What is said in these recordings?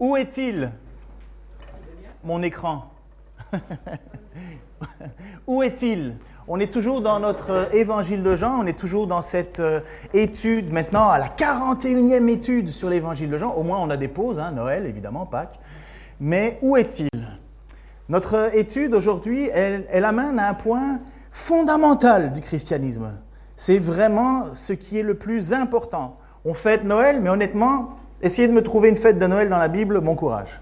Où est-il? Mon écran. Où est-il? On est toujours dans notre évangile de Jean, on est toujours dans cette euh, étude, maintenant à la 41e étude sur l'évangile de Jean. Au moins on a des pauses, hein, Noël évidemment, Pâques. Mais où est-il? Notre étude aujourd'hui, elle, elle amène à un point fondamental du christianisme. C'est vraiment ce qui est le plus important. On fête Noël, mais honnêtement, essayez de me trouver une fête de Noël dans la Bible, bon courage.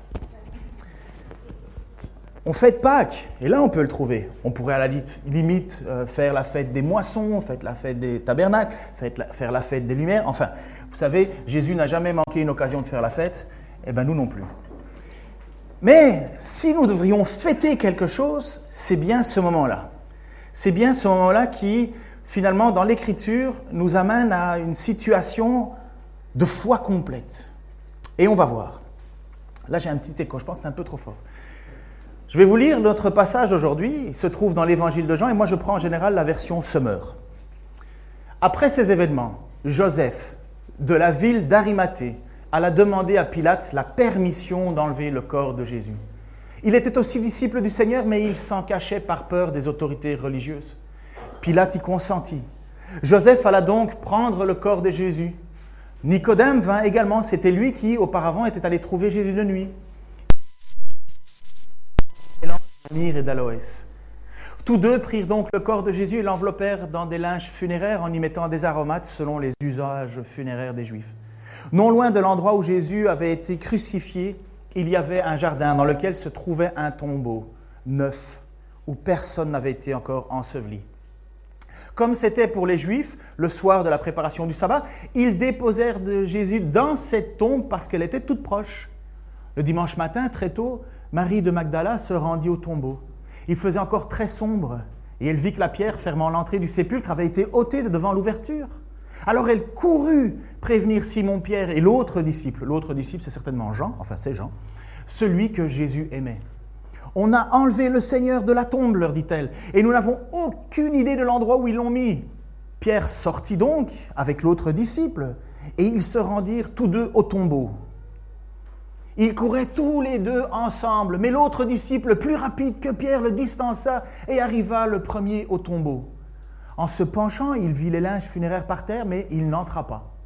On fête Pâques, et là on peut le trouver. On pourrait à la limite euh, faire la fête des moissons, faire la fête des tabernacles, faire la fête des lumières. Enfin, vous savez, Jésus n'a jamais manqué une occasion de faire la fête, et eh bien nous non plus. Mais si nous devrions fêter quelque chose, c'est bien ce moment-là. C'est bien ce moment-là qui, finalement, dans l'Écriture, nous amène à une situation de foi complète. Et on va voir. Là, j'ai un petit écho, je pense que c'est un peu trop fort. Je vais vous lire notre passage aujourd'hui. Il se trouve dans l'évangile de Jean et moi je prends en général la version Summer. Après ces événements, Joseph, de la ville d'Arimathée, alla demander à Pilate la permission d'enlever le corps de Jésus. Il était aussi disciple du Seigneur, mais il s'en cachait par peur des autorités religieuses. Pilate y consentit. Joseph alla donc prendre le corps de Jésus. Nicodème vint également, c'était lui qui auparavant était allé trouver Jésus de nuit. Tous deux prirent donc le corps de Jésus et l'enveloppèrent dans des linges funéraires en y mettant des aromates selon les usages funéraires des Juifs. Non loin de l'endroit où Jésus avait été crucifié, il y avait un jardin dans lequel se trouvait un tombeau neuf où personne n'avait été encore enseveli. Comme c'était pour les Juifs le soir de la préparation du sabbat, ils déposèrent Jésus dans cette tombe parce qu'elle était toute proche. Le dimanche matin, très tôt, Marie de Magdala se rendit au tombeau. Il faisait encore très sombre, et elle vit que la pierre fermant l'entrée du sépulcre avait été ôtée de devant l'ouverture. Alors elle courut prévenir Simon-Pierre et l'autre disciple. L'autre disciple, c'est certainement Jean, enfin c'est Jean, celui que Jésus aimait. On a enlevé le Seigneur de la tombe, leur dit-elle, et nous n'avons aucune idée de l'endroit où ils l'ont mis. Pierre sortit donc avec l'autre disciple, et ils se rendirent tous deux au tombeau. Ils couraient tous les deux ensemble, mais l'autre disciple, plus rapide que Pierre, le distança et arriva le premier au tombeau. En se penchant, il vit les linges funéraires par terre, mais il n'entra pas.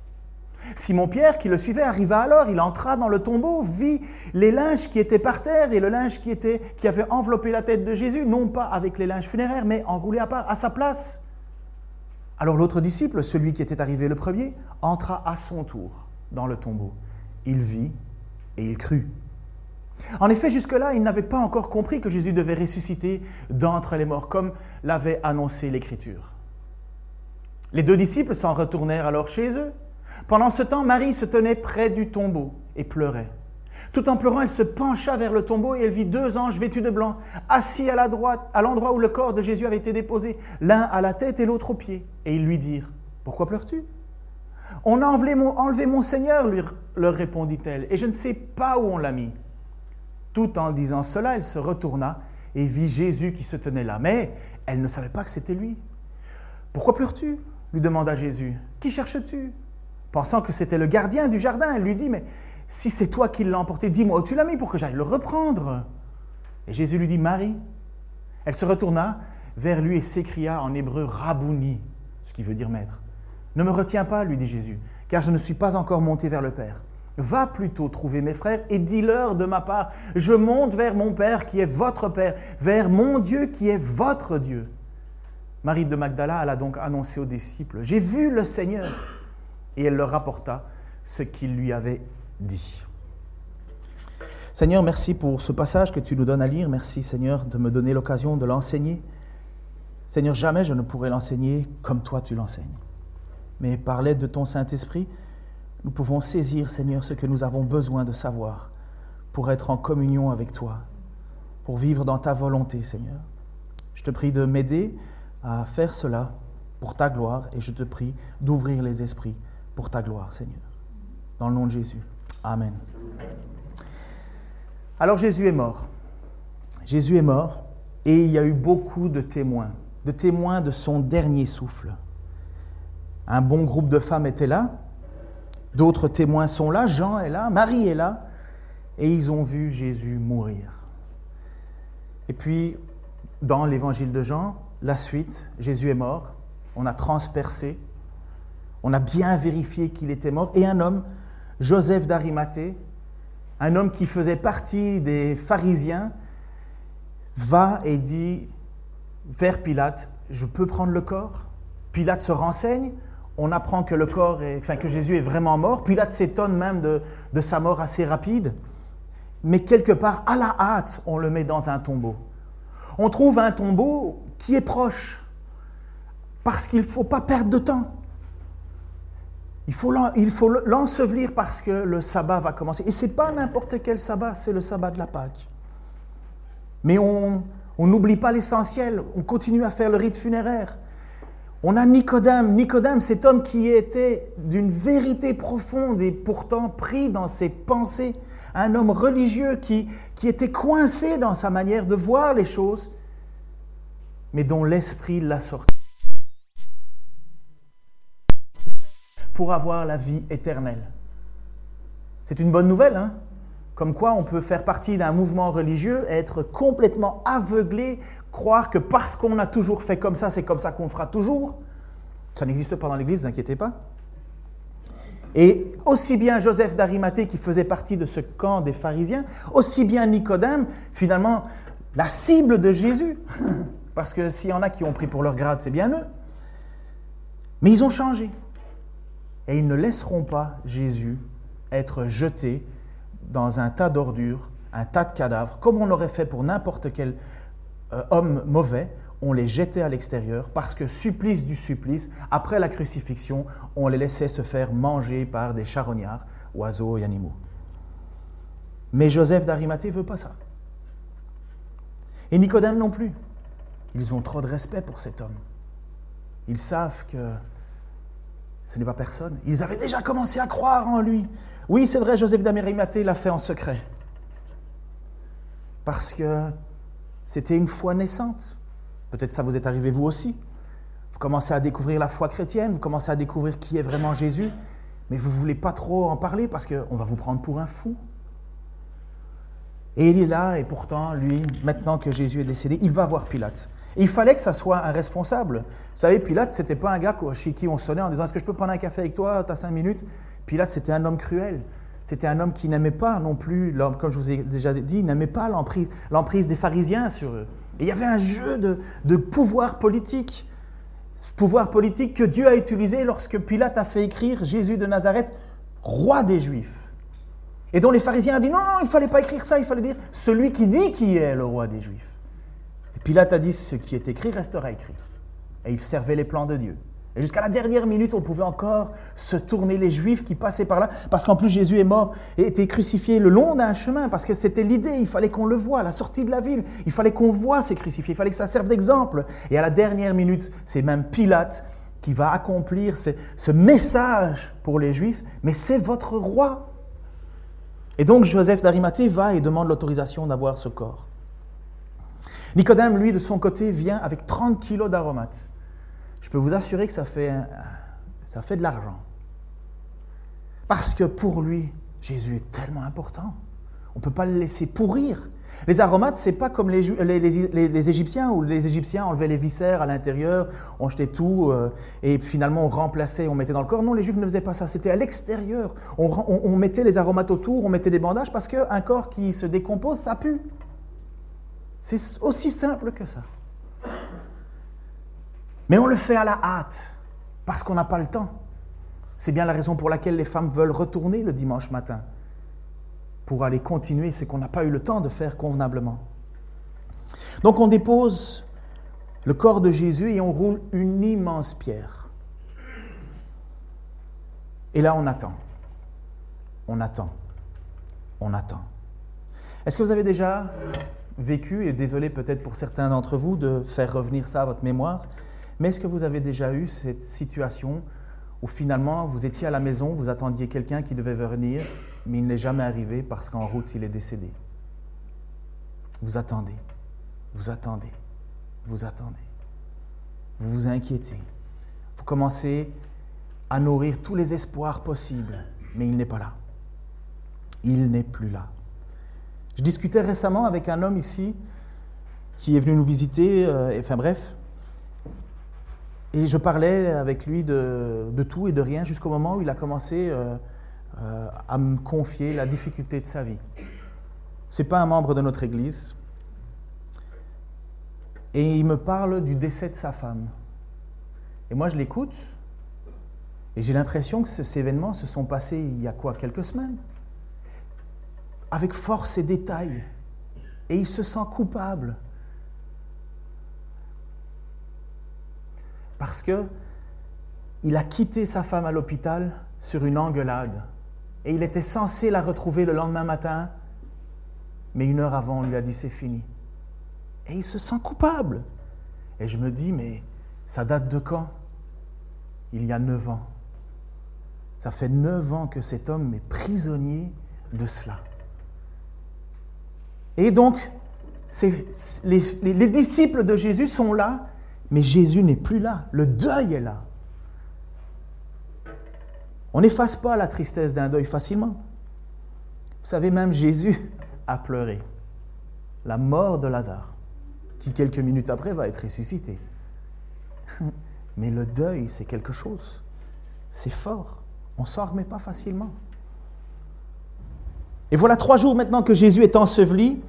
Simon-Pierre, qui le suivait, arriva alors, il entra dans le tombeau, vit les linges qui étaient par terre et le linge qui, était, qui avait enveloppé la tête de Jésus, non pas avec les linges funéraires, mais enroulé à part, à sa place. Alors l'autre disciple, celui qui était arrivé le premier, entra à son tour dans le tombeau. Il vit et il crut. En effet, jusque-là, il n'avait pas encore compris que Jésus devait ressusciter d'entre les morts, comme l'avait annoncé l'Écriture. Les deux disciples s'en retournèrent alors chez eux. Pendant ce temps, Marie se tenait près du tombeau et pleurait. Tout en pleurant, elle se pencha vers le tombeau et elle vit deux anges vêtus de blanc, assis à la droite, à l'endroit où le corps de Jésus avait été déposé, l'un à la tête et l'autre aux pieds. Et ils lui dirent Pourquoi pleures-tu? On a enlevé mon, Seigneur, leur répondit-elle, et je ne sais pas où on l'a mis. Tout en disant cela, elle se retourna et vit Jésus qui se tenait là. Mais elle ne savait pas que c'était lui. Pourquoi pleures-tu? lui demanda Jésus. Qui cherches-tu? Pensant que c'était le gardien du jardin, elle lui dit, mais si c'est toi qui l'as emporté, dis-moi où tu l'as mis pour que j'aille le reprendre. Et Jésus lui dit, Marie. Elle se retourna vers lui et s'écria en hébreu, Rabouni, ce qui veut dire maître. Ne me retiens pas, lui dit Jésus, car je ne suis pas encore monté vers le Père. Va plutôt trouver mes frères et dis-leur de ma part, je monte vers mon Père qui est votre Père, vers mon Dieu qui est votre Dieu. Marie de Magdala alla donc annoncer aux disciples, j'ai vu le Seigneur. Et elle leur rapporta ce qu'il lui avait dit. Seigneur, merci pour ce passage que tu nous donnes à lire. Merci Seigneur de me donner l'occasion de l'enseigner. Seigneur, jamais je ne pourrais l'enseigner comme toi tu l'enseignes mais par l'aide de ton Saint-Esprit, nous pouvons saisir, Seigneur, ce que nous avons besoin de savoir pour être en communion avec toi, pour vivre dans ta volonté, Seigneur. Je te prie de m'aider à faire cela pour ta gloire et je te prie d'ouvrir les esprits pour ta gloire, Seigneur. Dans le nom de Jésus. Amen. Alors Jésus est mort. Jésus est mort et il y a eu beaucoup de témoins, de témoins de son dernier souffle. Un bon groupe de femmes était là, d'autres témoins sont là, Jean est là, Marie est là, et ils ont vu Jésus mourir. Et puis, dans l'évangile de Jean, la suite, Jésus est mort, on a transpercé, on a bien vérifié qu'il était mort, et un homme, Joseph d'Arimathée, un homme qui faisait partie des pharisiens, va et dit vers Pilate, je peux prendre le corps? Pilate se renseigne, on apprend que le corps, est, enfin que Jésus est vraiment mort. Pilate s'étonne même de, de sa mort assez rapide. Mais quelque part, à la hâte, on le met dans un tombeau. On trouve un tombeau qui est proche, parce qu'il ne faut pas perdre de temps. Il faut l'ensevelir parce que le sabbat va commencer. Et ce n'est pas n'importe quel sabbat, c'est le sabbat de la Pâque. Mais on n'oublie pas l'essentiel, on continue à faire le rite funéraire. On a Nicodème, Nicodème, cet homme qui était d'une vérité profonde et pourtant pris dans ses pensées, un homme religieux qui, qui était coincé dans sa manière de voir les choses, mais dont l'esprit l'a sorti pour avoir la vie éternelle. C'est une bonne nouvelle, hein comme quoi on peut faire partie d'un mouvement religieux, être complètement aveuglé croire que parce qu'on a toujours fait comme ça, c'est comme ça qu'on fera toujours. Ça n'existe pas dans l'Église, ne vous inquiétez pas. Et aussi bien Joseph d'Arimathée, qui faisait partie de ce camp des pharisiens, aussi bien Nicodème, finalement, la cible de Jésus. Parce que s'il y en a qui ont pris pour leur grade, c'est bien eux. Mais ils ont changé. Et ils ne laisseront pas Jésus être jeté dans un tas d'ordures, un tas de cadavres, comme on l'aurait fait pour n'importe quel euh, hommes mauvais, on les jetait à l'extérieur parce que, supplice du supplice, après la crucifixion, on les laissait se faire manger par des charognards, oiseaux et animaux. Mais Joseph d'Arimathée ne veut pas ça. Et Nicodème non plus. Ils ont trop de respect pour cet homme. Ils savent que ce n'est pas personne. Ils avaient déjà commencé à croire en lui. Oui, c'est vrai, Joseph d'Arimathée l'a fait en secret. Parce que c'était une foi naissante. Peut-être ça vous est arrivé vous aussi. Vous commencez à découvrir la foi chrétienne, vous commencez à découvrir qui est vraiment Jésus, mais vous ne voulez pas trop en parler parce qu'on va vous prendre pour un fou. Et il est là, et pourtant, lui, maintenant que Jésus est décédé, il va voir Pilate. Il fallait que ça soit un responsable. Vous savez, Pilate, ce n'était pas un gars chez qui on sonnait en disant Est-ce que je peux prendre un café avec toi Tu as cinq minutes? Pilate, c'était un homme cruel. C'était un homme qui n'aimait pas non plus, comme je vous ai déjà dit, n'aimait pas l'emprise des pharisiens sur eux. Et il y avait un jeu de, de pouvoir politique. Ce pouvoir politique que Dieu a utilisé lorsque Pilate a fait écrire Jésus de Nazareth, roi des Juifs. Et dont les pharisiens ont dit non, non, il ne fallait pas écrire ça, il fallait dire celui qui dit qui est le roi des Juifs. Pilate a dit ce qui est écrit restera écrit. Et il servait les plans de Dieu. Et jusqu'à la dernière minute, on pouvait encore se tourner les Juifs qui passaient par là, parce qu'en plus Jésus est mort et était crucifié le long d'un chemin, parce que c'était l'idée, il fallait qu'on le voie la sortie de la ville, il fallait qu'on voit ces crucifiés, il fallait que ça serve d'exemple. Et à la dernière minute, c'est même Pilate qui va accomplir ce, ce message pour les Juifs, mais c'est votre roi. Et donc Joseph d'Arimathée va et demande l'autorisation d'avoir ce corps. Nicodème, lui, de son côté, vient avec 30 kilos d'aromates je peux vous assurer que ça fait, de l'argent. Parce que pour lui, Jésus est tellement important. On ne peut pas le laisser pourrir. Les aromates, ce n'est pas comme les, les, Égyptiens, où les Égyptiens enlevaient les viscères à l'intérieur, on jetait tout, euh, et finalement on remplaçait, on mettait dans le corps. Non, les Juifs ne faisaient pas ça, c'était à l'extérieur. On, on, mettait les aromates autour, on mettait des bandages, parce qu'un corps qui se décompose, ça pue. C'est aussi simple que ça. Mais on le fait à la hâte, parce qu'on n'a pas le temps. C'est bien la raison pour laquelle les femmes veulent retourner le dimanche matin, pour aller continuer ce qu'on n'a pas eu le temps de faire convenablement. Donc on dépose le corps de Jésus et on roule une immense pierre. Et là on attend. On attend. On attend. Est-ce que vous avez déjà vécu, et désolé peut-être pour certains d'entre vous de faire revenir ça à votre mémoire, mais est-ce que vous avez déjà eu cette situation où finalement vous étiez à la maison, vous attendiez quelqu'un qui devait venir, mais il n'est jamais arrivé parce qu'en route il est décédé? Vous attendez, vous attendez, vous attendez. Vous vous inquiétez. Vous commencez à nourrir tous les espoirs possibles, mais il n'est pas là. Il n'est plus là. Je discutais récemment avec un homme ici qui est venu nous visiter, euh, enfin bref, et je parlais avec lui de, tout et de rien jusqu'au moment où il a commencé euh, euh, à me confier la difficulté de sa vie. Ce n'est pas un membre de notre Église. Et il me parle du décès de sa femme. Et moi, je l'écoute. Et j'ai l'impression que ces événements se sont passés il y a quoi Quelques semaines? Avec force et détail. Et il se sent coupable. Parce que il a quitté sa femme à l'hôpital sur une engueulade. Et il était censé la retrouver le lendemain matin, mais une heure avant, on lui a dit c'est fini. Et il se sent coupable. Et je me dis, mais ça date de quand? Il y a neuf ans. Ça fait neuf ans que cet homme est prisonnier de cela. Et donc, les, les disciples de Jésus sont là, mais Jésus n'est plus là. Le deuil est là. On n'efface pas la tristesse d'un deuil facilement. Vous savez, même Jésus a pleuré la mort de Lazare, qui quelques minutes après va être ressuscité. Mais le deuil, c'est quelque chose. C'est fort. On ne s'en remet pas facilement. Et voilà trois jours maintenant que Jésus est enseveli.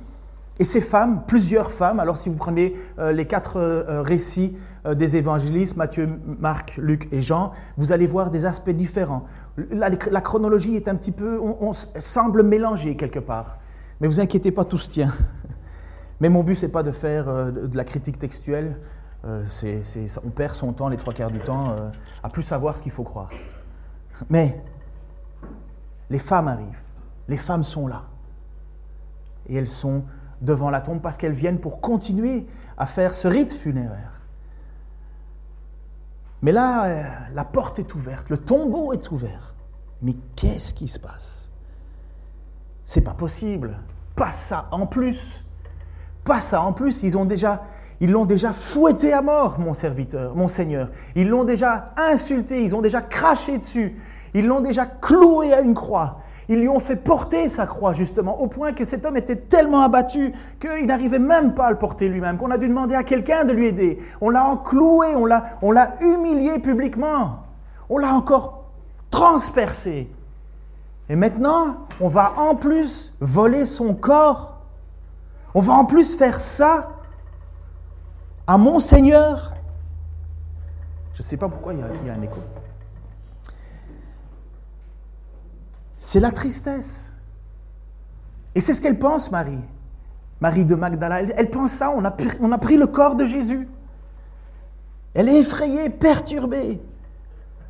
Et ces femmes, plusieurs femmes, alors si vous prenez euh, les quatre euh, récits euh, des évangélistes, Matthieu, Marc, Luc et Jean, vous allez voir des aspects différents. La, chronologie est un petit peu, on, semble mélangée quelque part. Mais vous inquiétez pas, tout se tient. Mais mon but, c'est pas de faire de la critique textuelle. on perd son temps les trois quarts du temps à plus savoir ce qu'il faut croire. Mais les femmes arrivent, les femmes sont là. Et elles sont devant la tombe parce qu'elles viennent pour continuer à faire ce rite funéraire. Mais là, euh, la porte est ouverte, le tombeau est ouvert. Mais qu'est-ce qui se passe? C'est pas possible. Pas ça en plus. Pas ça en plus. Ils ils l'ont déjà fouetté à mort, mon serviteur, mon Seigneur. Ils l'ont déjà insulté. Ils ont déjà craché dessus. Ils l'ont déjà cloué à une croix. Ils lui ont fait porter sa croix, justement, au point que cet homme était tellement abattu qu'il n'arrivait même pas à le porter lui-même, qu'on a dû demander à quelqu'un de lui aider. On l'a encloué, on l'a, humilié publiquement, on l'a encore transpercé. Et maintenant, on va en plus voler son corps. On va en plus faire ça à mon Seigneur. Je ne sais pas pourquoi il y a un écho. C'est la tristesse. Et c'est ce qu'elle pense, Marie. Marie de Magdala. Elle, pense ça, on a, on a, pris le corps de Jésus. Elle est effrayée, perturbée.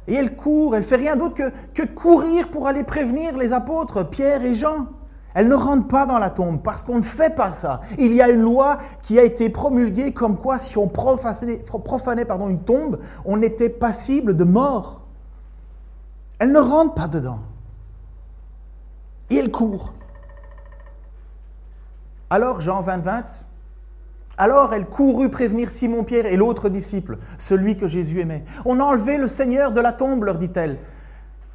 Et elle court, elle fait rien d'autre que, que courir pour aller prévenir les apôtres, Pierre et Jean. Elle ne rentre pas dans la tombe parce qu'on ne fait pas ça. Il y a une loi qui a été promulguée comme quoi si on profanait, une tombe, on était passible de mort. Elle ne rentre pas dedans. Elle court. Alors, Jean 20, 20, alors elle courut prévenir Simon-Pierre et l'autre disciple, celui que Jésus aimait. On a enlevé le Seigneur de la tombe, leur dit-elle.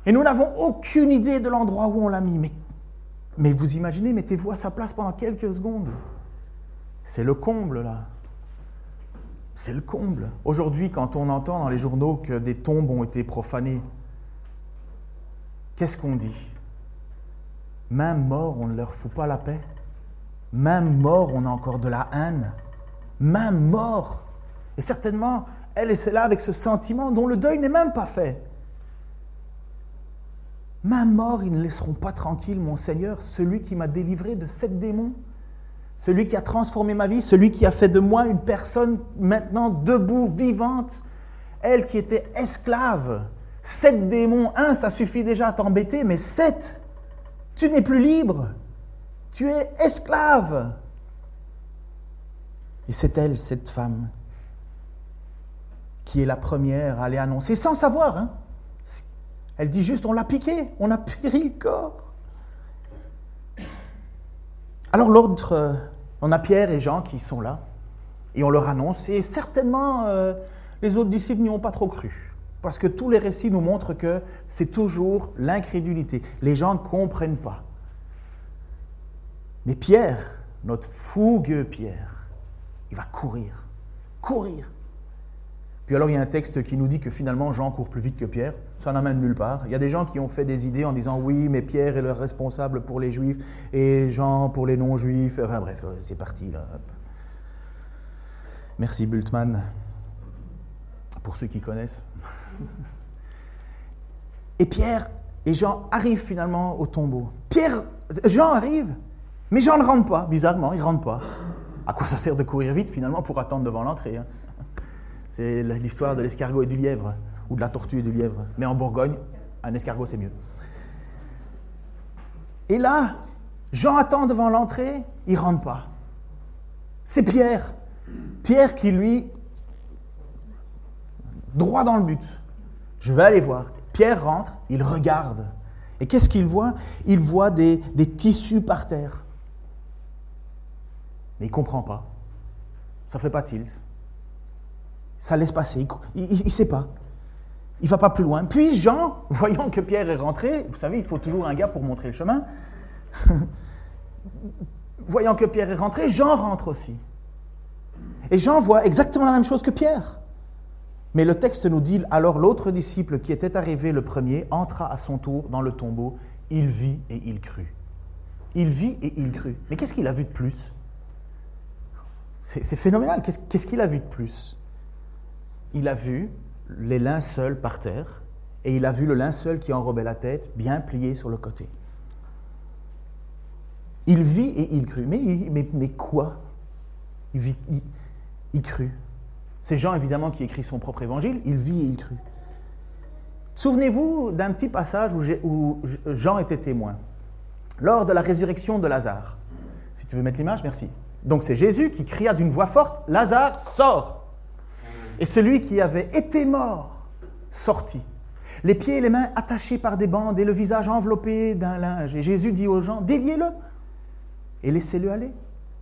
Et nous n'avons aucune idée de l'endroit où on l'a mis. Mais vous imaginez, mettez-vous à sa place pendant quelques secondes. C'est le comble, là. C'est le comble. Aujourd'hui, quand on entend dans les journaux que des tombes ont été profanées, qu'est-ce qu'on dit? Même mort, on ne leur fout pas la paix. Même mort, on a encore de la haine. Même mort. Et certainement, elle est là avec ce sentiment dont le deuil n'est même pas fait. Même mort, ils ne laisseront pas tranquille mon Seigneur, celui qui m'a délivré de sept démons, celui qui a transformé ma vie, celui qui a fait de moi une personne maintenant debout, vivante, elle qui était esclave. Sept démons, un, ça suffit déjà à t'embêter, mais sept, tu n'es plus libre. Tu es esclave. Et c'est elle, cette femme, qui est la première à aller annoncer, sans savoir. Hein. Elle dit juste, on l'a piqué, on a pris le corps. Alors l'autre, euh, on a Pierre et Jean qui sont là, et on leur annonce, et certainement euh, les autres disciples n'y ont pas trop cru. Parce que tous les récits nous montrent que c'est toujours l'incrédulité. Les gens ne comprennent pas. Mais Pierre, notre fougueux Pierre, il va courir, courir. Puis alors il y a un texte qui nous dit que finalement Jean court plus vite que Pierre. Ça n'amène nulle part. Il y a des gens qui ont fait des idées en disant oui, mais Pierre est le responsable pour les juifs et Jean pour les non-juifs. Enfin bref, c'est parti là. Merci Bultmann, pour ceux qui connaissent. Et Pierre et Jean arrivent finalement au tombeau. Pierre, Jean arrive, mais Jean ne rentre pas, bizarrement, il ne rentre pas. À quoi ça sert de courir vite finalement pour attendre devant l'entrée hein? C'est l'histoire de l'escargot et du lièvre, ou de la tortue et du lièvre. Mais en Bourgogne, un escargot c'est mieux. Et là, Jean attend devant l'entrée, il ne rentre pas. C'est Pierre. Pierre qui lui, droit dans le but. Je vais aller voir. Pierre rentre, il regarde. Et qu'est-ce qu'il voit? Il voit des, tissus par terre. Mais il ne comprend pas. Ça ne fait pas tilt. Ça laisse passer. Il ne sait pas. Il ne va pas plus loin. Puis Jean, voyant que Pierre est rentré, vous savez, il faut toujours un gars pour montrer le chemin. voyant que Pierre est rentré, Jean rentre aussi. Et Jean voit exactement la même chose que Pierre. Mais le texte nous dit, alors l'autre disciple qui était arrivé le premier entra à son tour dans le tombeau, il vit et il crut. Il vit et il crut. Mais qu'est-ce qu'il a vu de plus? C'est phénoménal. Qu'est-ce qu'il a vu de plus? Il a vu les linceuls par terre et il a vu le linceul qui enrobait la tête bien plié sur le côté. Il vit et il crut. Mais, quoi? Il crut. C'est Jean, évidemment, qui écrit son propre évangile. Il vit et il crut. Souvenez-vous d'un petit passage où, Jean était témoin, lors de la résurrection de Lazare. Si tu veux mettre l'image, merci. Donc c'est Jésus qui cria d'une voix forte, Lazare, sort Et celui qui avait été mort sortit, les pieds et les mains attachés par des bandes et le visage enveloppé d'un linge. Et Jésus dit aux gens, déliez-le et laissez-le aller.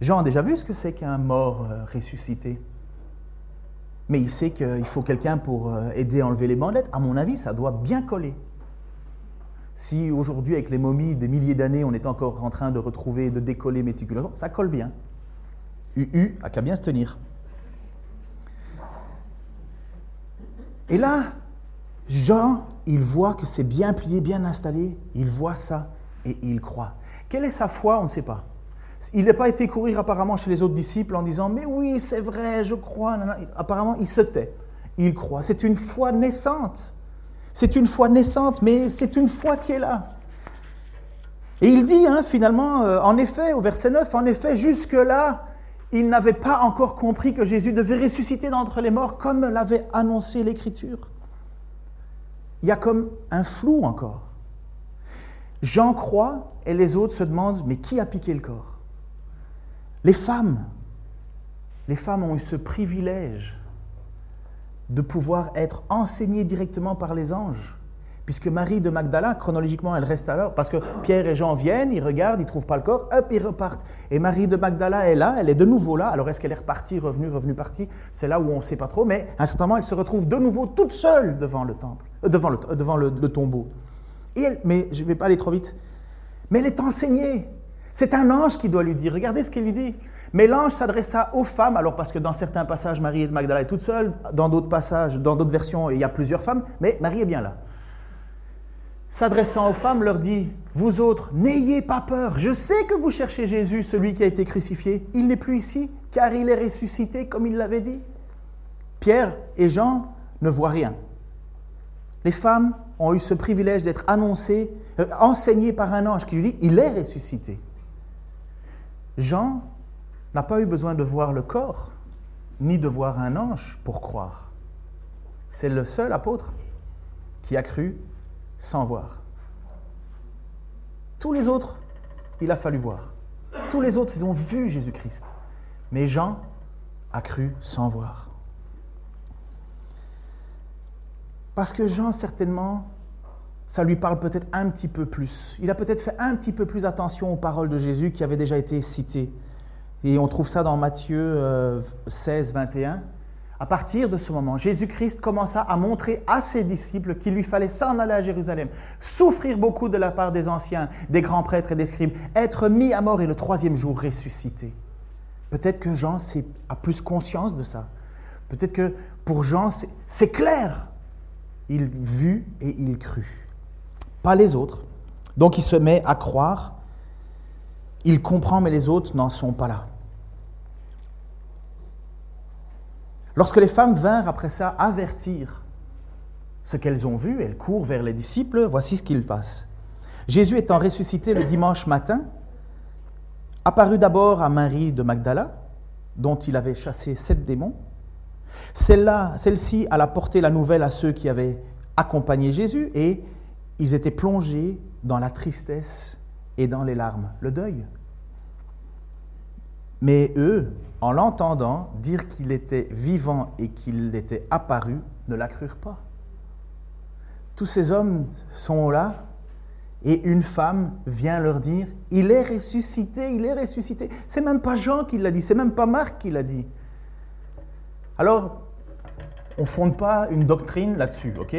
Jean a déjà vu ce que c'est qu'un mort euh, ressuscité mais il sait qu'il faut quelqu'un pour euh, aider à enlever les bandelettes. À mon avis, ça doit bien coller. Si aujourd'hui, avec les momies des milliers d'années, on est encore en train de retrouver, de décoller méticuleusement, ça colle bien. UU a qu'à bien se tenir. Et là, Jean, il voit que c'est bien plié, bien installé, il voit ça et il croit. Quelle est sa foi? On ne sait pas. Il n'a pas été courir apparemment chez les autres disciples en disant Mais oui, c'est vrai, je crois. Apparemment, il se tait. Il croit. C'est une foi naissante. C'est une foi naissante, mais c'est une foi qui est là. Et il dit hein, finalement, euh, en effet, au verset 9, en effet, jusque-là, il n'avait pas encore compris que Jésus devait ressusciter d'entre les morts comme l'avait annoncé l'Écriture. Il y a comme un flou encore. Jean croit et les autres se demandent, mais qui a piqué le corps? Les femmes, les femmes ont eu ce privilège de pouvoir être enseignées directement par les anges. Puisque Marie de Magdala, chronologiquement, elle reste alors, parce que Pierre et Jean viennent, ils regardent, ils trouvent pas le corps, hop, ils repartent. Et Marie de Magdala est là, elle est de nouveau là. Alors est-ce qu'elle est repartie, revenue, revenue, partie? C'est là où on ne sait pas trop, mais à un certain moment, elle se retrouve de nouveau toute seule devant le temple, euh, devant, le, le, tombeau. Et mais je ne vais pas aller trop vite, mais elle est enseignée. C'est un ange qui doit lui dire. Regardez ce qu'il lui dit. Mais l'ange s'adressa aux femmes, alors parce que dans certains passages, Marie de Magdala est toute seule, dans d'autres passages, dans d'autres versions, il y a plusieurs femmes, mais Marie est bien là. S'adressant aux femmes, leur dit, vous autres, n'ayez pas peur, je sais que vous cherchez Jésus, celui qui a été crucifié. Il n'est plus ici, car il est ressuscité, comme il l'avait dit. Pierre et Jean ne voient rien. Les femmes ont eu ce privilège d'être annoncées, euh, enseignées par un ange qui lui dit, il est ressuscité. Jean n'a pas eu besoin de voir le corps, ni de voir un ange pour croire. C'est le seul apôtre qui a cru sans voir. Tous les autres, il a fallu voir. Tous les autres, ils ont vu Jésus-Christ. Mais Jean a cru sans voir. Parce que Jean, certainement, ça lui parle peut-être un petit peu plus. Il a peut-être fait un petit peu plus attention aux paroles de Jésus qui avaient déjà été citées. Et on trouve ça dans Matthieu 16, euh, 21. À partir de ce moment, Jésus-Christ commença à montrer à ses disciples qu'il lui fallait s'en aller à Jérusalem, souffrir beaucoup de la part des anciens, des grands prêtres et des scribes, être mis à mort et le troisième jour ressusciter. Peut-être que Jean a plus conscience de ça. Peut-être que pour Jean, c'est clair. Il vit et il crut. Pas les autres. Donc il se met à croire. Il comprend, mais les autres n'en sont pas là. Lorsque les femmes vinrent après ça avertir ce qu'elles ont vu, elles courent vers les disciples, voici ce qu'il passe. Jésus étant ressuscité le dimanche matin, apparut d'abord à Marie de Magdala, dont il avait chassé sept démons. Celle-là, celle-ci alla porter la nouvelle à ceux qui avaient accompagné Jésus et ils étaient plongés dans la tristesse et dans les larmes, le deuil. Mais eux, en l'entendant dire qu'il était vivant et qu'il était apparu, ne la crurent pas. Tous ces hommes sont là et une femme vient leur dire, il est ressuscité, il est ressuscité. C'est même pas Jean qui l'a dit, c'est même pas Marc qui l'a dit. Alors, on ne fonde pas une doctrine là-dessus, ok?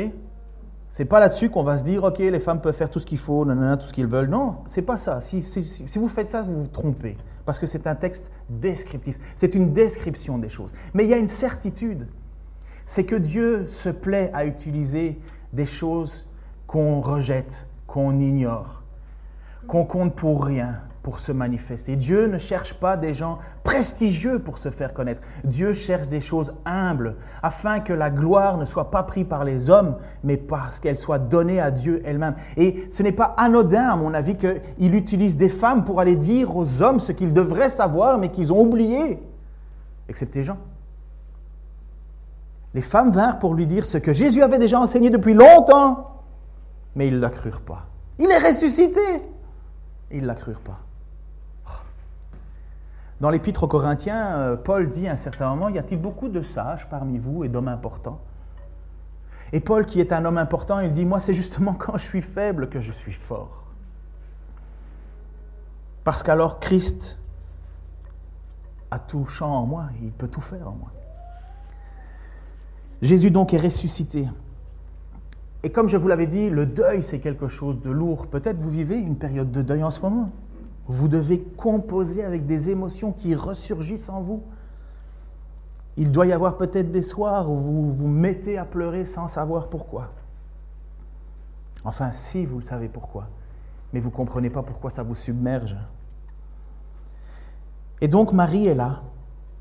C'est pas là-dessus qu'on va se dire, OK, les femmes peuvent faire tout ce qu'il faut, tout ce qu'ils veulent. Non, c'est pas ça. Si, vous faites ça, vous vous trompez. Parce que c'est un texte descriptif. C'est une description des choses. Mais il y a une certitude. C'est que Dieu se plaît à utiliser des choses qu'on rejette, qu'on ignore, qu'on compte pour rien, pour se manifester. Dieu ne cherche pas des gens prestigieux pour se faire connaître. Dieu cherche des choses humbles, afin que la gloire ne soit pas prise par les hommes, mais parce qu'elle soit donnée à Dieu elle-même. Et ce n'est pas anodin, à mon avis, qu'il utilise des femmes pour aller dire aux hommes ce qu'ils devraient savoir, mais qu'ils ont oublié, excepté Jean. Les femmes vinrent pour lui dire ce que Jésus avait déjà enseigné depuis longtemps, mais ils ne la crurent pas. Il est ressuscité. Ils ne la crurent pas. Dans l'épître aux Corinthiens, euh, Paul dit à un certain moment, y a-t-il beaucoup de sages parmi vous et d'hommes importants? Et Paul, qui est un homme important, il dit, moi c'est justement quand je suis faible que je suis fort. Parce qu'alors Christ a tout champ en moi, il peut tout faire en moi. Jésus donc est ressuscité. Et comme je vous l'avais dit, le deuil, c'est quelque chose de lourd. Peut-être vous vivez une période de deuil en ce moment. Vous devez composer avec des émotions qui ressurgissent en vous. Il doit y avoir peut-être des soirs où vous vous mettez à pleurer sans savoir pourquoi. Enfin, si vous le savez pourquoi, mais vous ne comprenez pas pourquoi ça vous submerge. Et donc Marie est là,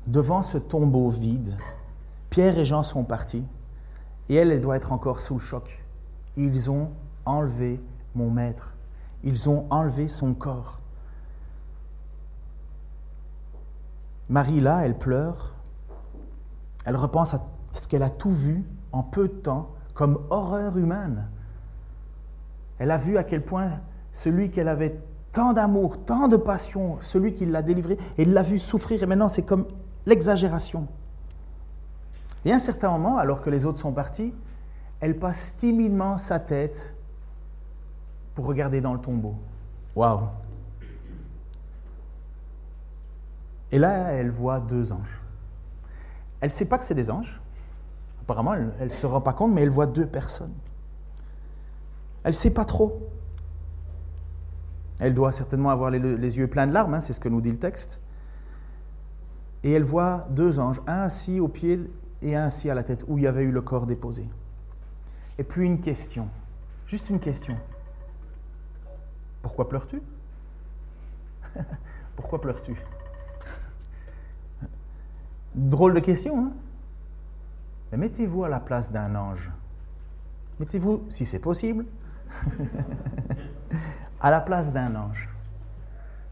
devant ce tombeau vide. Pierre et Jean sont partis, et elle, elle doit être encore sous le choc. Ils ont enlevé mon maître. Ils ont enlevé son corps. Marie, là, elle pleure. Elle repense à ce qu'elle a tout vu en peu de temps comme horreur humaine. Elle a vu à quel point celui qu'elle avait tant d'amour, tant de passion, celui qui l'a délivré, elle l'a vu souffrir et maintenant c'est comme l'exagération. Et à un certain moment, alors que les autres sont partis, elle passe timidement sa tête pour regarder dans le tombeau. Waouh Et là, elle voit deux anges. Elle ne sait pas que c'est des anges. Apparemment, elle ne se rend pas compte, mais elle voit deux personnes. Elle ne sait pas trop. Elle doit certainement avoir les, yeux pleins de larmes, hein, c'est ce que nous dit le texte. Et elle voit deux anges, un assis au pied et un assis à la tête, où il y avait eu le corps déposé. Et puis une question, juste une question. Pourquoi pleures-tu? Pourquoi pleures-tu? Drôle de question, hein Mais mettez-vous à la place d'un ange. Mettez-vous, si c'est possible, à la place d'un ange.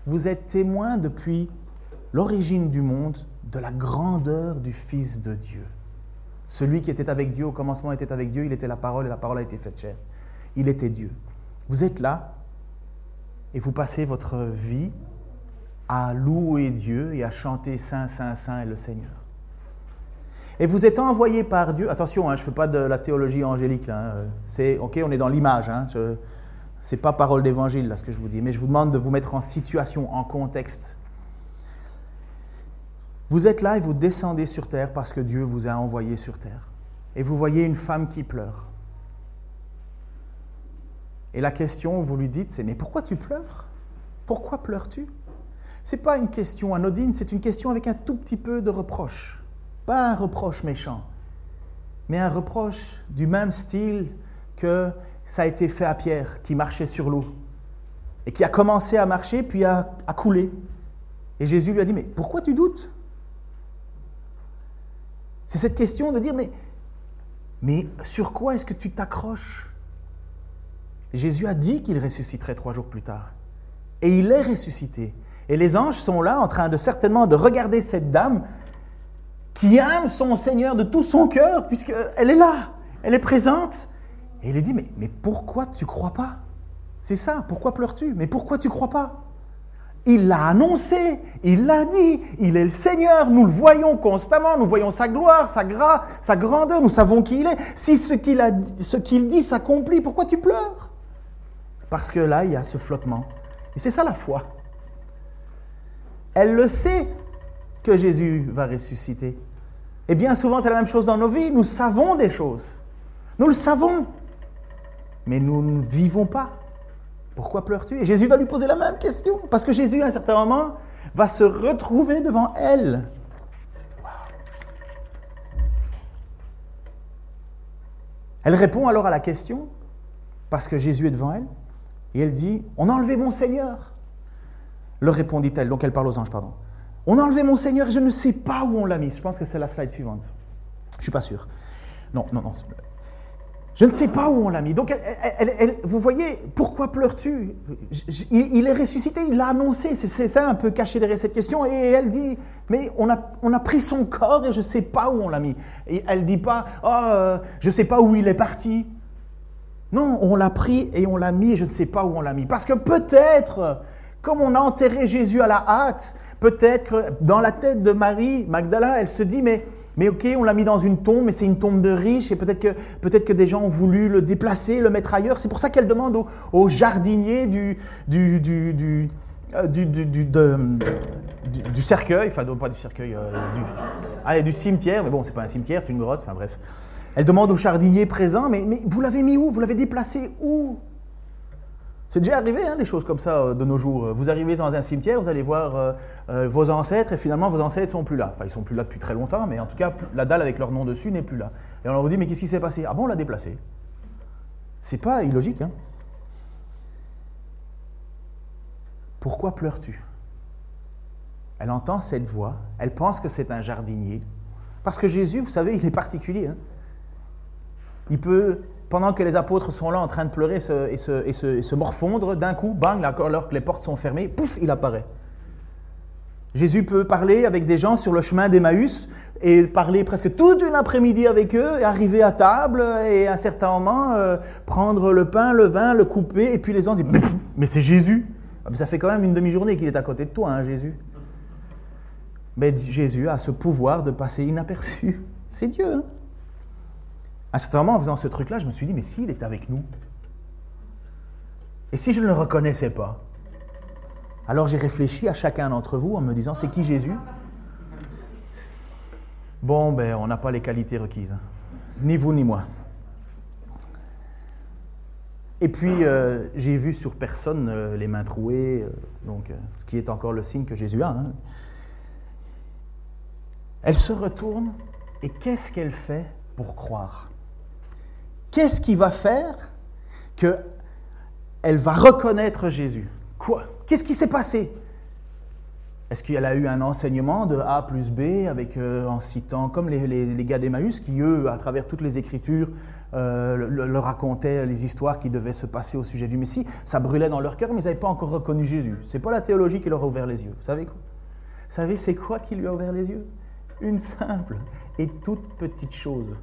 Vous êtes témoin depuis l'origine du monde de la grandeur du Fils de Dieu. Celui qui était avec Dieu au commencement était avec Dieu, il était la parole et la parole a été faite chair. Il était Dieu. Vous êtes là et vous passez votre vie à louer Dieu et à chanter Saint, Saint, Saint est le Seigneur. Et vous êtes envoyé par Dieu, attention, hein, je ne fais pas de la théologie angélique, hein, c'est, ok, on est dans l'image, hein, ce n'est pas parole d'évangile, là, ce que je vous dis, mais je vous demande de vous mettre en situation, en contexte. Vous êtes là et vous descendez sur terre parce que Dieu vous a envoyé sur terre. Et vous voyez une femme qui pleure. Et la question, vous lui dites, c'est mais pourquoi tu pleures? Pourquoi pleures-tu? Ce n'est pas une question anodine, c'est une question avec un tout petit peu de reproche. Pas un reproche méchant, mais un reproche du même style que ça a été fait à Pierre, qui marchait sur l'eau, et qui a commencé à marcher, puis à, à couler. Et Jésus lui a dit, mais pourquoi tu doutes? C'est cette question de dire, mais, mais sur quoi est-ce que tu t'accroches? Jésus a dit qu'il ressusciterait trois jours plus tard. Et il est ressuscité. Et les anges sont là en train de certainement de regarder cette dame qui aime son Seigneur de tout son cœur, puisqu'elle est là, elle est présente. Et il lui dit, mais, mais pourquoi tu crois pas? C'est ça, pourquoi pleures-tu? Mais pourquoi tu crois pas? Il l'a annoncé, il l'a dit, il est le Seigneur, nous le voyons constamment, nous voyons sa gloire, sa, grâce, sa grandeur, nous savons qui il est. Si ce qu'il, ce qu'il dit s'accomplit, pourquoi tu pleures? Parce que là, il y a ce flottement. Et c'est ça la foi. Elle le sait, que Jésus va ressusciter. Et bien souvent, c'est la même chose dans nos vies. Nous savons des choses. Nous le savons. Mais nous ne vivons pas. Pourquoi pleures-tu? Et Jésus va lui poser la même question. Parce que Jésus, à un certain moment, va se retrouver devant elle. Elle répond alors à la question, parce que Jésus est devant elle, et elle dit, on a enlevé mon Seigneur. Le répondit-elle, donc elle parle aux anges, pardon. On a enlevé mon Seigneur et je ne sais pas où on l'a mis. Je pense que c'est la slide suivante. Je ne suis pas sûr. Non, non, non. Je ne sais pas où on l'a mis. Donc, vous voyez, pourquoi pleures-tu? Il, est ressuscité, il l'a annoncé. C'est ça un peu caché derrière cette question. Et elle dit, mais on a, on a pris son corps et je ne sais pas où on l'a mis. Et elle ne dit pas, oh, je ne sais pas où il est parti. Non, on l'a pris et on l'a mis et je ne sais pas où on l'a mis. Parce que peut-être, comme on a enterré Jésus à la hâte, Peut-être que dans la tête de Marie Magdala, elle se dit, mais, mais ok, on l'a mis dans une tombe, mais c'est une tombe de riche, et peut-être que, peut que des gens ont voulu le déplacer, le mettre ailleurs. C'est pour ça qu'elle demande au, jardinier du, du, du, du, euh, du, cercueil, enfin pas du cercueil, euh, du, du cimetière, mais bon, c'est pas un cimetière, c'est une grotte, enfin bref. Elle demande au jardinier présent, mais, mais vous l'avez mis où? Vous l'avez déplacé où? C'est déjà arrivé, hein, des choses comme ça euh, de nos jours. Vous arrivez dans un cimetière, vous allez voir euh, euh, vos ancêtres, et finalement, vos ancêtres ne sont plus là. Enfin, ils sont plus là depuis très longtemps, mais en tout cas, la dalle avec leur nom dessus n'est plus là. Et on vous dit, mais qu'est-ce qui s'est passé? Ah bon, on l'a déplacé. C'est pas illogique, hein Pourquoi pleures-tu? Elle entend cette voix, elle pense que c'est un jardinier. Parce que Jésus, vous savez, il est particulier. Hein il peut pendant que les apôtres sont là en train de pleurer et, se, morfondre, d'un coup, bang, alors que les portes sont fermées, pouf, il apparaît. Jésus peut parler avec des gens sur le chemin d'Emmaüs et parler presque toute une après-midi avec eux, arriver à table et à un certain moment euh, prendre le pain, le vin, le couper, et puis les gens disent Mais, c'est Jésus ah, Ça fait quand même une demi-journée qu'il est à côté de toi, hein, Jésus. Mais Jésus a ce pouvoir de passer inaperçu. C'est Dieu. Hein à ce moment, en faisant ce truc-là, je me suis dit, mais s'il est avec nous Et si je ne le reconnaissais pas Alors j'ai réfléchi à chacun d'entre vous en me disant, c'est qui Jésus? Bon, ben, on n'a pas les qualités requises. Hein. Ni vous, ni moi. Et puis, euh, j'ai vu sur personne euh, les mains trouées, euh, donc, ce qui est encore le signe que Jésus a. Hein. Elle se retourne et qu'est-ce qu'elle fait pour croire? Qu'est-ce qui va faire qu'elle va reconnaître Jésus? Quoi? Qu'est-ce qui s'est passé? Est-ce qu'elle a eu un enseignement de A plus B avec, euh, en citant, comme les, les, gars d'Emmaüs, qui eux, à travers toutes les Écritures, euh, leur racontaient les histoires qui devaient se passer au sujet du Messie. Ça brûlait dans leur cœur, mais ils n'avaient pas encore reconnu Jésus. Ce n'est pas la théologie qui leur a ouvert les yeux. Vous savez quoi? Vous savez, c'est quoi qui lui a ouvert les yeux? Une simple et toute petite chose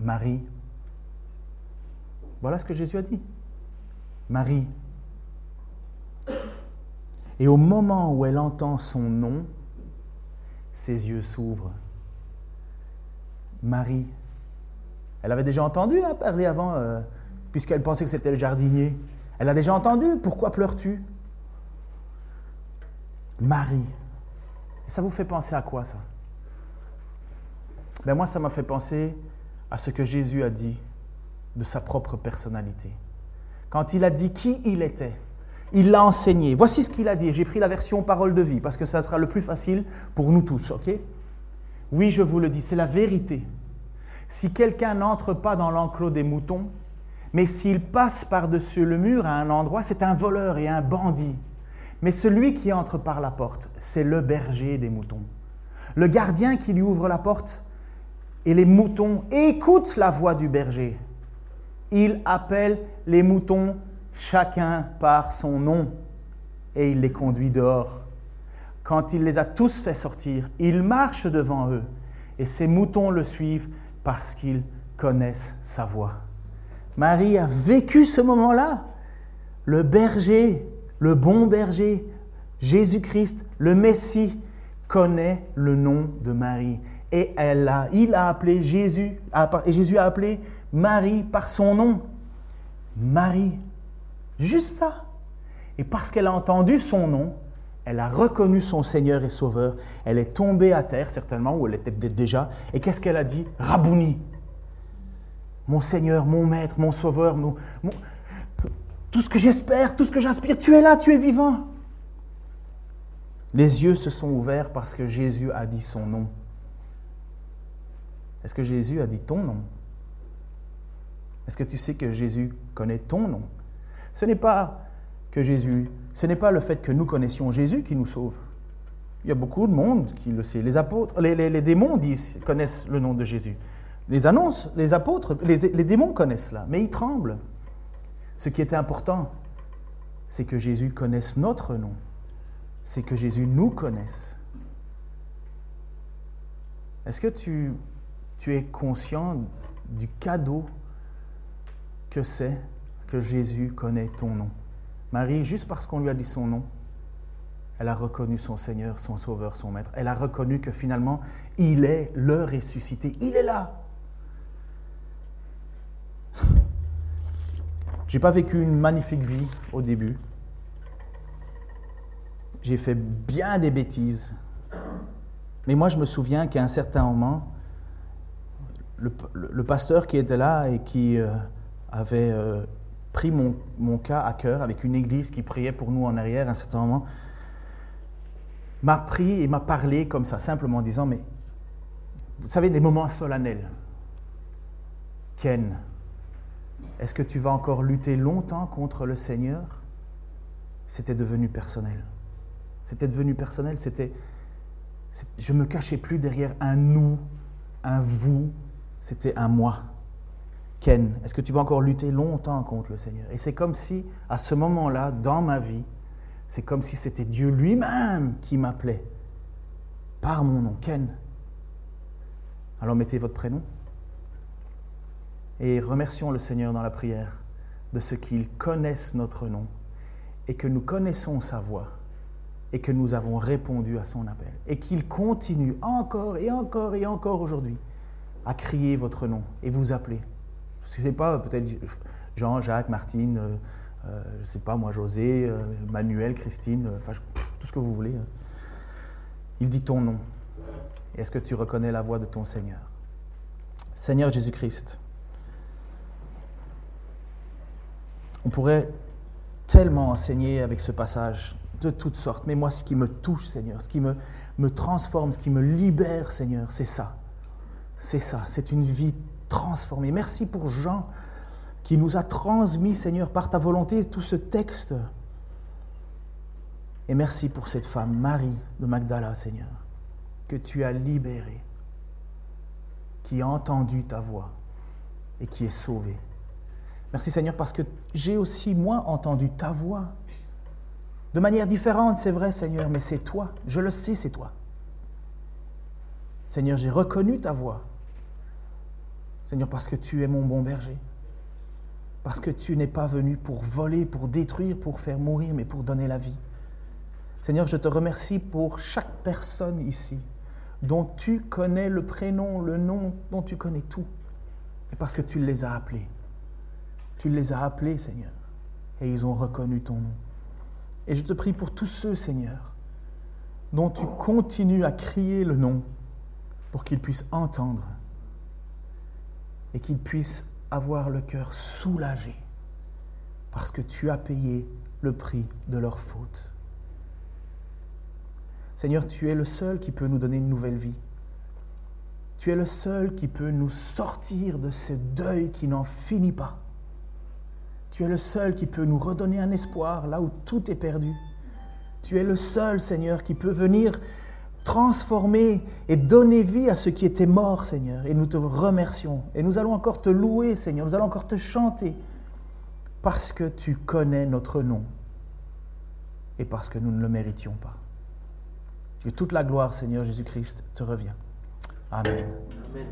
Marie. Voilà ce que Jésus a dit. Marie. Et au moment où elle entend son nom, ses yeux s'ouvrent. Marie. Elle avait déjà entendu hein, parler avant, euh, puisqu'elle pensait que c'était le jardinier. Elle a déjà entendu. Pourquoi pleures-tu? Marie. Et ça vous fait penser à quoi ça? Ben Moi, ça m'a fait penser à ce que Jésus a dit de sa propre personnalité. Quand il a dit qui il était, il l'a enseigné. Voici ce qu'il a dit. J'ai pris la version parole de vie parce que ça sera le plus facile pour nous tous, ok? Oui, je vous le dis, c'est la vérité. Si quelqu'un n'entre pas dans l'enclos des moutons, mais s'il passe par-dessus le mur à un endroit, c'est un voleur et un bandit. Mais celui qui entre par la porte, c'est le berger des moutons. Le gardien qui lui ouvre la porte, et les moutons écoutent la voix du berger. Il appelle les moutons chacun par son nom et il les conduit dehors. Quand il les a tous fait sortir, il marche devant eux et ces moutons le suivent parce qu'ils connaissent sa voix. Marie a vécu ce moment-là. Le berger, le bon berger, Jésus-Christ, le Messie, connaît le nom de Marie. Et elle a, il a appelé Jésus, et Jésus a appelé Marie par son nom. Marie. Juste ça. Et parce qu'elle a entendu son nom, elle a reconnu son Seigneur et Sauveur. Elle est tombée à terre, certainement, où elle était déjà. Et qu'est-ce qu'elle a dit? Rabouni mon Seigneur, mon Maître, mon Sauveur, tout ce que j'espère, tout ce que j'inspire, tu es là, tu es vivant. Les yeux se sont ouverts parce que Jésus a dit son nom. Est-ce que Jésus a dit ton nom? Est-ce que tu sais que Jésus connaît ton nom? Ce n'est pas que Jésus, ce n'est pas le fait que nous connaissions Jésus qui nous sauve. Il y a beaucoup de monde qui le sait. Les apôtres, les, démons connaissent le nom de Jésus. Les annonces, les apôtres, les, démons connaissent cela, mais ils tremblent. Ce qui était important, c'est que Jésus connaisse notre nom, c'est que Jésus nous connaisse. Est-ce que tu, tu es conscient du cadeau que c'est que Jésus connaît ton nom Marie, juste parce qu'on lui a dit son nom, elle a reconnu son Seigneur, son Sauveur, son Maître. Elle a reconnu que finalement, il est le ressuscité. Il est là. J'ai pas vécu une magnifique vie au début. J'ai fait bien des bêtises. Mais moi, je me souviens qu'à un certain moment, le, pasteur qui était là et qui euh, avait euh, pris mon, cas à cœur avec une église qui priait pour nous en arrière à un certain moment, m'a pris et m'a parlé comme ça, simplement en disant, mais vous savez, des moments solennels. Ken, est-ce que tu vas encore lutter longtemps contre le Seigneur? C'était devenu personnel. C'était devenu personnel. C'était, je me cachais plus derrière un nous, un vous. C'était un moi. Ken, est-ce que tu vas encore lutter longtemps contre le Seigneur? Et c'est comme si, à ce moment-là, dans ma vie, c'est comme si c'était Dieu lui-même qui m'appelait par mon nom, Ken. Alors mettez votre prénom. Et remercions le Seigneur dans la prière de ce qu'il connaisse notre nom et que nous connaissons sa voix et que nous avons répondu à son appel et qu'il continue encore et encore et encore aujourd'hui à crier votre nom et vous appeler. Je ne sais pas, peut-être Jean, Jacques, Martine, euh, euh, je ne sais pas moi, José, euh, Manuel, Christine, tout ce que vous voulez. Hein. Il dit ton nom. Est-ce que tu reconnais la voix de ton Seigneur? Seigneur Jésus-Christ, On pourrait tellement enseigner avec ce passage de toutes sortes. Mais moi, ce qui me touche, Seigneur, ce qui me, me transforme, ce qui me libère, Seigneur, c'est ça. C'est ça. C'est une vie transformée. Merci pour Jean qui nous a transmis, Seigneur, par ta volonté, tout ce texte. Et merci pour cette femme, Marie de Magdala, Seigneur, que tu as libérée, qui a entendu ta voix et qui est sauvée. Merci Seigneur parce que j'ai aussi, moi, entendu ta voix. De manière différente, c'est vrai Seigneur, mais c'est toi. Je le sais, c'est toi. Seigneur, j'ai reconnu ta voix. Seigneur, parce que tu es mon bon berger. Parce que tu n'es pas venu pour voler, pour détruire, pour faire mourir, mais pour donner la vie. Seigneur, je te remercie pour chaque personne ici dont tu connais le prénom, le nom, dont tu connais tout. Et parce que tu les as appelés. Tu les as appelés, Seigneur, et ils ont reconnu ton nom. Et je te prie pour tous ceux, Seigneur, dont tu continues à crier le nom pour qu'ils puissent entendre et qu'ils puissent avoir le cœur soulagé parce que tu as payé le prix de leur faute. Seigneur, tu es le seul qui peut nous donner une nouvelle vie. Tu es le seul qui peut nous sortir de ce deuil qui n'en finit pas. Tu es le seul qui peut nous redonner un espoir là où tout est perdu. Tu es le seul, Seigneur, qui peut venir transformer et donner vie à ce qui était mort, Seigneur. Et nous te remercions. Et nous allons encore te louer, Seigneur. Nous allons encore te chanter parce que tu connais notre nom et parce que nous ne le méritions pas. Que toute la gloire, Seigneur Jésus-Christ, te revient. Amen. Amen.